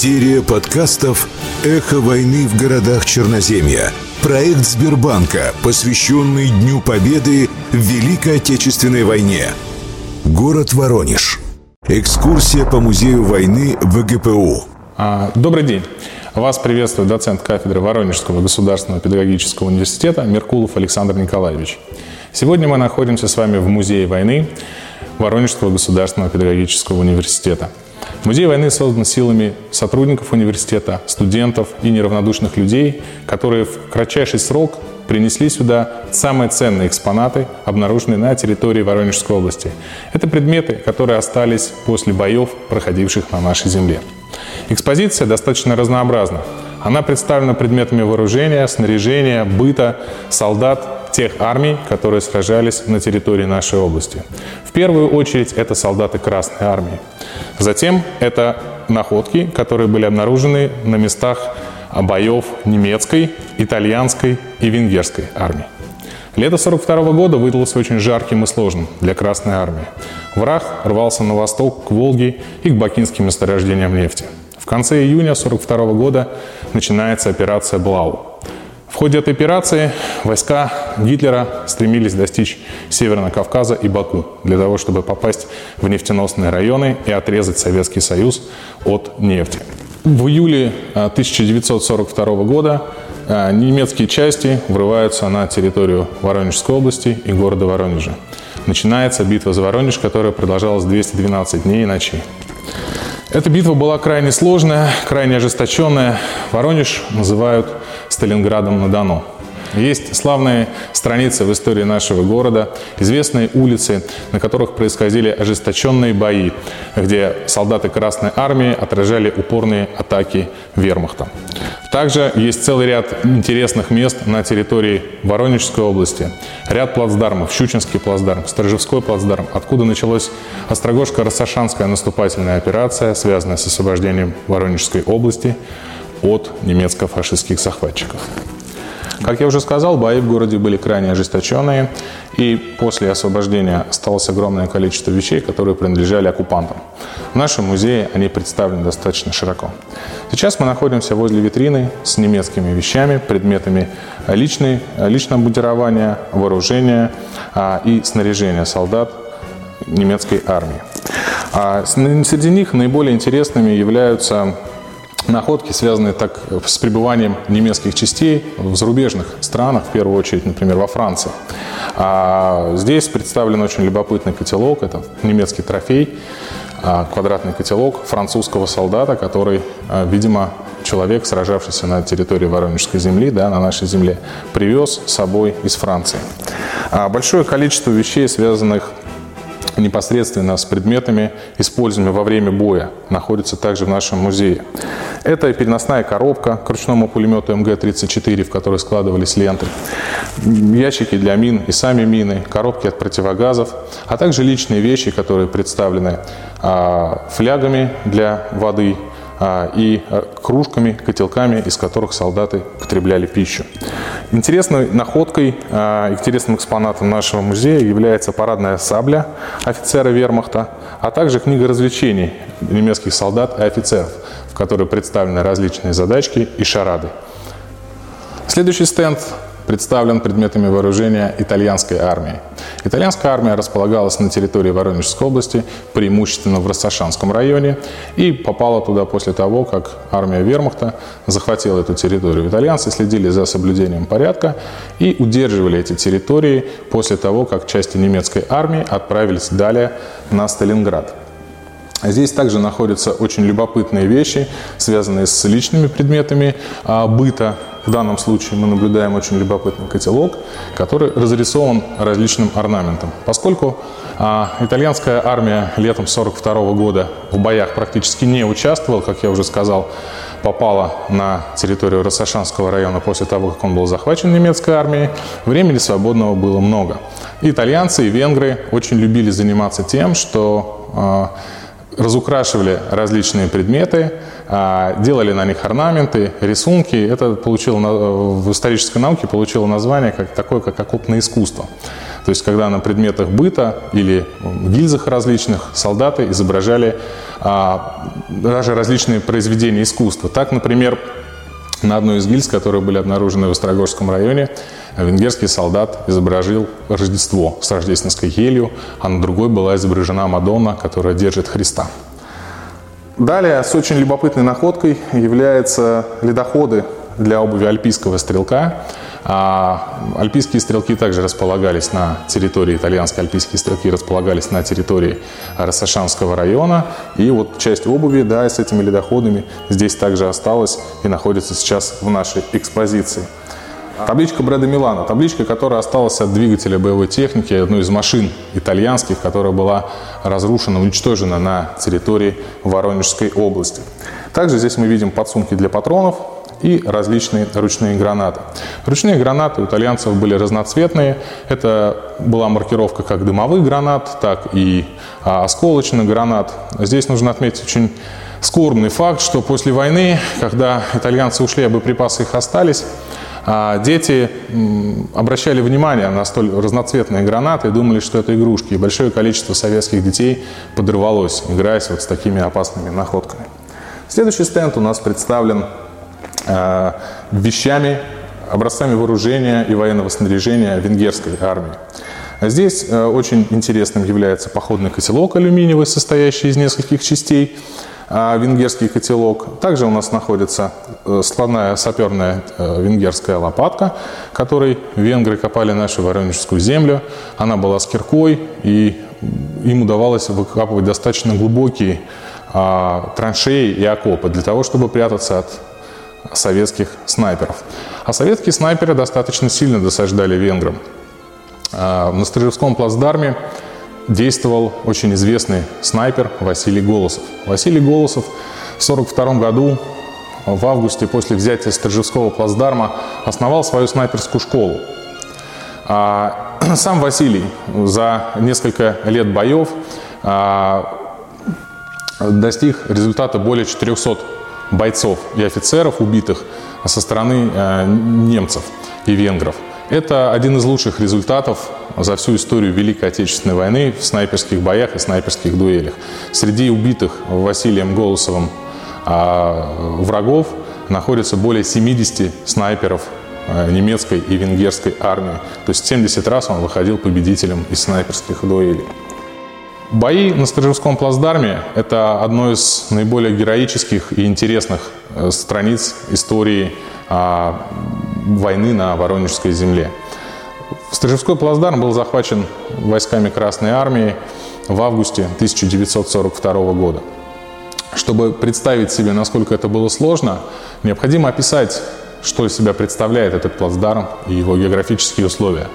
Серия подкастов «Эхо войны в городах Черноземья». Проект Сбербанка, посвященный Дню Победы в Великой Отечественной войне. Город Воронеж. Экскурсия по музею войны ВГПУ. А, добрый день. Вас приветствует доцент кафедры Воронежского государственного педагогического университета Меркулов Александр Николаевич. Сегодня мы находимся с вами в Музее войны Воронежского государственного педагогического университета – Музей войны создан силами сотрудников университета, студентов и неравнодушных людей, которые в кратчайший срок принесли сюда самые ценные экспонаты, обнаруженные на территории Воронежской области. Это предметы, которые остались после боев, проходивших на нашей земле. Экспозиция достаточно разнообразна. Она представлена предметами вооружения, снаряжения, быта, солдат, тех армий, которые сражались на территории нашей области. В первую очередь это солдаты Красной Армии. Затем это находки, которые были обнаружены на местах боев немецкой, итальянской и венгерской армии. Лето 1942 года выдалось очень жарким и сложным для Красной Армии. Враг рвался на восток, к Волге и к бакинским месторождениям нефти. В конце июня 1942 года начинается операция «Блау». В ходе этой операции войска Гитлера стремились достичь Северного Кавказа и Баку для того, чтобы попасть в нефтеносные районы и отрезать Советский Союз от нефти. В июле 1942 а, года а, немецкие части врываются на территорию Воронежской области и города Воронежа. Начинается битва за Воронеж, которая продолжалась 212 дней и ночей. Эта битва была крайне сложная, крайне ожесточенная. Воронеж называют Сталинградом на Дону. Есть славные страницы в истории нашего города, известные улицы, на которых происходили ожесточенные бои, где солдаты Красной Армии отражали упорные атаки вермахта. Также есть целый ряд интересных мест на территории Воронежской области. Ряд плацдармов, Щучинский плацдарм, Сторожевской плацдарм, откуда началась Острогожско-Рассашанская наступательная операция, связанная с освобождением Воронежской области от немецко-фашистских захватчиков. Как я уже сказал, бои в городе были крайне ожесточенные, и после освобождения осталось огромное количество вещей, которые принадлежали оккупантам. В нашем музее они представлены достаточно широко. Сейчас мы находимся возле витрины с немецкими вещами, предметами личной, личного бутирования, вооружения а, и снаряжения солдат немецкой армии. А среди них наиболее интересными являются находки, связанные так с пребыванием немецких частей в зарубежных странах, в первую очередь, например, во Франции. А здесь представлен очень любопытный котелок, это немецкий трофей, а, квадратный котелок французского солдата, который, а, видимо, человек, сражавшийся на территории Воронежской земли, да, на нашей земле, привез с собой из Франции. А большое количество вещей, связанных непосредственно с предметами, используемыми во время боя, находится также в нашем музее. Это переносная коробка к ручному пулемету МГ-34, в которой складывались ленты, ящики для мин и сами мины, коробки от противогазов, а также личные вещи, которые представлены а, флягами для воды, и а, кружками, котелками, из которых солдаты потребляли пищу. Интересной находкой, а, интересным экспонатом нашего музея является парадная сабля офицера вермахта, а также книга развлечений немецких солдат и офицеров, в которой представлены различные задачки и шарады. Следующий стенд представлен предметами вооружения итальянской армии. Итальянская армия располагалась на территории Воронежской области, преимущественно в Рассашанском районе, и попала туда после того, как армия вермахта захватила эту территорию. Итальянцы следили за соблюдением порядка и удерживали эти территории после того, как части немецкой армии отправились далее на Сталинград. Здесь также находятся очень любопытные вещи, связанные с личными предметами а, быта в данном случае мы наблюдаем очень любопытный котелок, который разрисован различным орнаментом. Поскольку а, итальянская армия летом 1942 года в боях практически не участвовала, как я уже сказал, попала на территорию Рассашанского района после того, как он был захвачен немецкой армией, времени свободного было много. итальянцы, и венгры очень любили заниматься тем, что а, разукрашивали различные предметы, а, делали на них орнаменты, рисунки. Это получило в исторической науке получило название как такое, как окопное искусство. То есть, когда на предметах быта или гильзах различных солдаты изображали а, даже различные произведения искусства. Так, например, на одной из гильз, которые были обнаружены в Острогожском районе, венгерский солдат изобразил Рождество с рождественской елью, а на другой была изображена Мадонна, которая держит Христа. Далее с очень любопытной находкой являются ледоходы для обуви альпийского стрелка. А альпийские стрелки также располагались на территории, итальянские альпийские стрелки располагались на территории Рассашанского района. И вот часть обуви, да, с этими ледоходами здесь также осталась и находится сейчас в нашей экспозиции. Табличка Брэда Милана. Табличка, которая осталась от двигателя боевой техники, одной из машин итальянских, которая была разрушена, уничтожена на территории Воронежской области. Также здесь мы видим подсумки для патронов, и различные ручные гранаты. Ручные гранаты у итальянцев были разноцветные. Это была маркировка как дымовых гранат, так и а, осколочных гранат. Здесь нужно отметить очень скорбный факт, что после войны, когда итальянцы ушли, а боеприпасы их остались, а, дети обращали внимание на столь разноцветные гранаты и думали, что это игрушки. И большое количество советских детей подорвалось, играясь вот с такими опасными находками. Следующий стенд у нас представлен вещами, образцами вооружения и военного снаряжения венгерской армии. Здесь э, очень интересным является походный котелок алюминиевый, состоящий из нескольких частей, а венгерский котелок. Также у нас находится э, складная саперная венгерская лопатка, которой венгры копали нашу Воронежскую землю. Она была с киркой, и им удавалось выкапывать достаточно глубокие а, траншеи и окопы для того, чтобы прятаться от советских снайперов. А советские снайперы достаточно сильно досаждали венграм. А, на Стрижевском плацдарме действовал очень известный снайпер Василий Голосов. Василий Голосов в 1942 году в августе после взятия Стрижевского плацдарма основал свою снайперскую школу. А сам Василий за несколько лет боев а, достиг результата более 400 бойцов и офицеров убитых со стороны э, немцев и венгров. Это один из лучших результатов за всю историю Великой Отечественной войны в снайперских боях и снайперских дуэлях. Среди убитых Василием Голосовым а, врагов находится более 70 снайперов э, немецкой и венгерской армии. То есть 70 раз он выходил победителем из снайперских дуэлей. Бои на Сторожевском плацдарме – это одно из наиболее героических и интересных э, страниц истории а, войны на Воронежской земле. Сторожевской плацдарм был захвачен войсками Красной Армии в августе 1942 года. Чтобы представить себе, насколько это было сложно, необходимо описать, что из себя представляет этот плацдарм и его географические условия.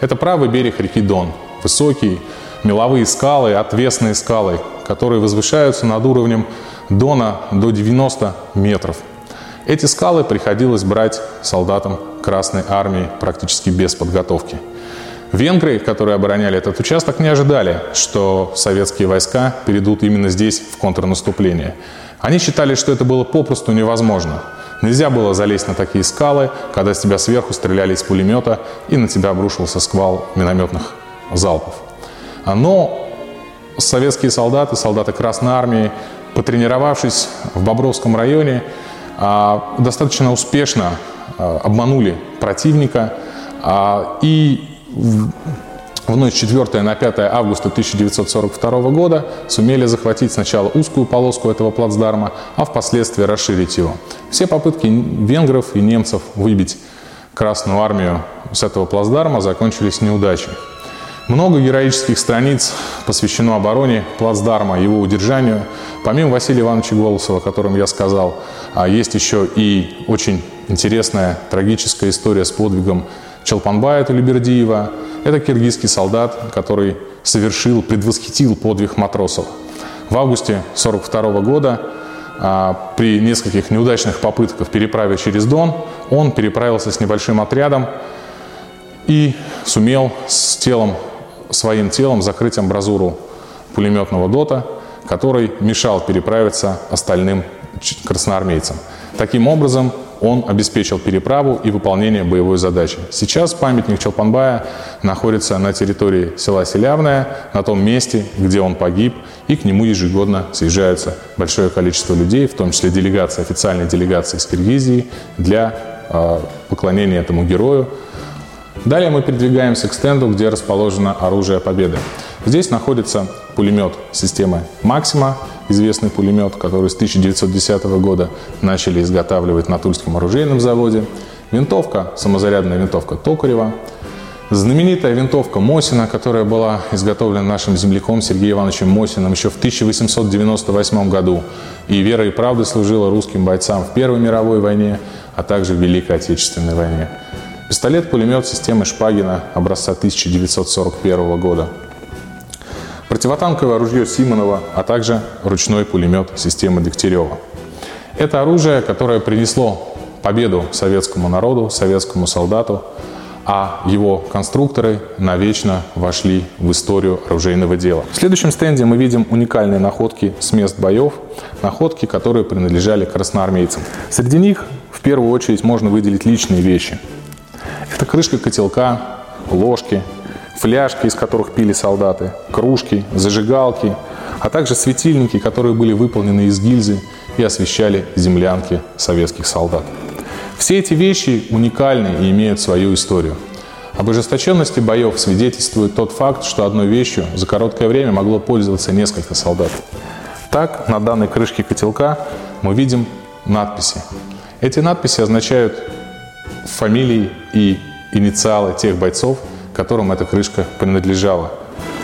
Это правый берег реки Дон, высокий, меловые скалы, отвесные скалы, которые возвышаются над уровнем Дона до 90 метров. Эти скалы приходилось брать солдатам Красной Армии практически без подготовки. Венгры, которые обороняли этот участок, не ожидали, что советские войска перейдут именно здесь в контрнаступление. Они считали, что это было попросту невозможно. Нельзя было залезть на такие скалы, когда с тебя сверху стреляли из пулемета и на тебя обрушился сквал минометных залпов. Но советские солдаты, солдаты Красной Армии, потренировавшись в Бобровском районе, а, достаточно успешно а, обманули противника а, и в ночь 4 на 5 августа 1942 года сумели захватить сначала узкую полоску этого плацдарма, а впоследствии расширить его. Все попытки венгров и немцев выбить Красную армию с этого плацдарма закончились неудачей. Много героических страниц посвящено обороне плацдарма, его удержанию. Помимо Василия Ивановича Голосова, о котором я сказал, а есть еще и очень интересная трагическая история с подвигом Чалпанбая Тулибердиева. Это киргизский солдат, который совершил, предвосхитил подвиг матросов. В августе 1942 года а, при нескольких неудачных попытках переправить через Дон, он переправился с небольшим отрядом и сумел с телом своим телом закрыть амбразуру пулеметного дота, который мешал переправиться остальным красноармейцам. Таким образом, он обеспечил переправу и выполнение боевой задачи. Сейчас памятник Челпанбая находится на территории села Селявное, на том месте, где он погиб, и к нему ежегодно съезжается большое количество людей, в том числе делегация, официальная делегация из Киргизии для э, поклонения этому герою. Далее мы передвигаемся к стенду, где расположено оружие Победы. Здесь находится пулемет системы «Максима», известный пулемет, который с 1910 года начали изготавливать на Тульском оружейном заводе. Винтовка, самозарядная винтовка Токарева. Знаменитая винтовка Мосина, которая была изготовлена нашим земляком Сергеем Ивановичем Мосиным еще в 1898 году. И верой и правдой служила русским бойцам в Первой мировой войне, а также в Великой Отечественной войне. Пистолет-пулемет системы Шпагина образца 1941 года противотанковое ружье Симонова, а также ручной пулемет системы Дегтярева. Это оружие, которое принесло победу советскому народу, советскому солдату, а его конструкторы навечно вошли в историю оружейного дела. В следующем стенде мы видим уникальные находки с мест боев, находки, которые принадлежали красноармейцам. Среди них в первую очередь можно выделить личные вещи. Это крышка котелка, ложки, фляжки, из которых пили солдаты, кружки, зажигалки, а также светильники, которые были выполнены из гильзы и освещали землянки советских солдат. Все эти вещи уникальны и имеют свою историю. Об ожесточенности боев свидетельствует тот факт, что одной вещью за короткое время могло пользоваться несколько солдат. Так, на данной крышке котелка мы видим надписи. Эти надписи означают фамилии и инициалы тех бойцов, которым эта крышка принадлежала.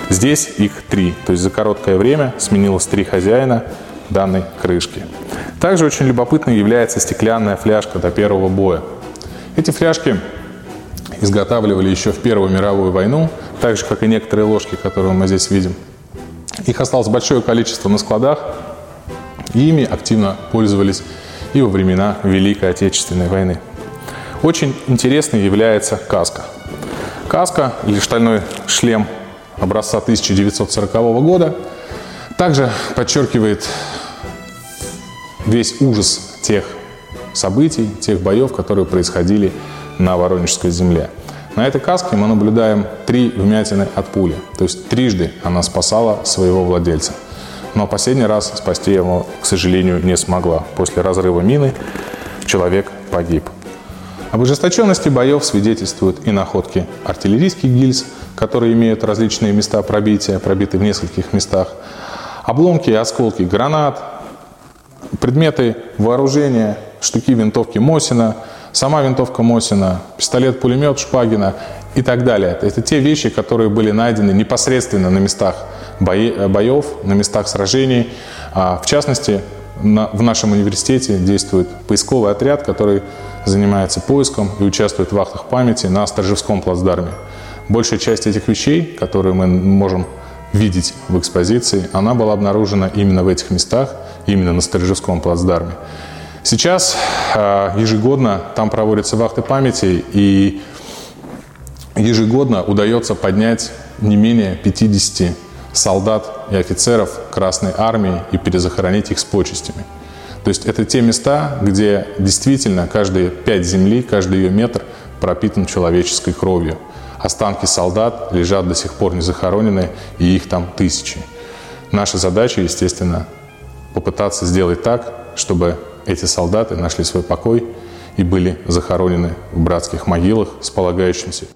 Здесь их три, то есть за короткое время сменилось три хозяина данной крышки. Также очень любопытной является стеклянная фляжка до первого боя. Эти фляжки изготавливали еще в Первую мировую войну, так же, как и некоторые ложки, которые мы здесь видим. Их осталось большое количество на складах, и ими активно пользовались и во времена Великой Отечественной войны. Очень интересной является каска – Каска или стальной шлем образца 1940 года также подчеркивает весь ужас тех событий, тех боев, которые происходили на Воронежской земле. На этой каске мы наблюдаем три вмятины от пули, то есть трижды она спасала своего владельца. Но последний раз спасти его, к сожалению, не смогла. После разрыва мины человек погиб. Об ожесточенности боев свидетельствуют и находки артиллерийских гильз, которые имеют различные места пробития, пробиты в нескольких местах, обломки и осколки гранат, предметы вооружения, штуки винтовки Мосина, сама винтовка Мосина, пистолет-пулемет Шпагина и так далее. Это те вещи, которые были найдены непосредственно на местах боев, на местах сражений. А, в частности, в нашем университете действует поисковый отряд, который занимается поиском и участвует в вахтах памяти на Сторжевском плацдарме. Большая часть этих вещей, которые мы можем видеть в экспозиции, она была обнаружена именно в этих местах, именно на Сторожевском плацдарме. Сейчас а, ежегодно там проводятся вахты памяти, и ежегодно удается поднять не менее 50 солдат и офицеров Красной Армии и перезахоронить их с почестями. То есть это те места, где действительно каждые пять земли, каждый ее метр пропитан человеческой кровью. Останки солдат лежат до сих пор не захороненные, и их там тысячи. Наша задача, естественно, попытаться сделать так, чтобы эти солдаты нашли свой покой и были захоронены в братских могилах с полагающимся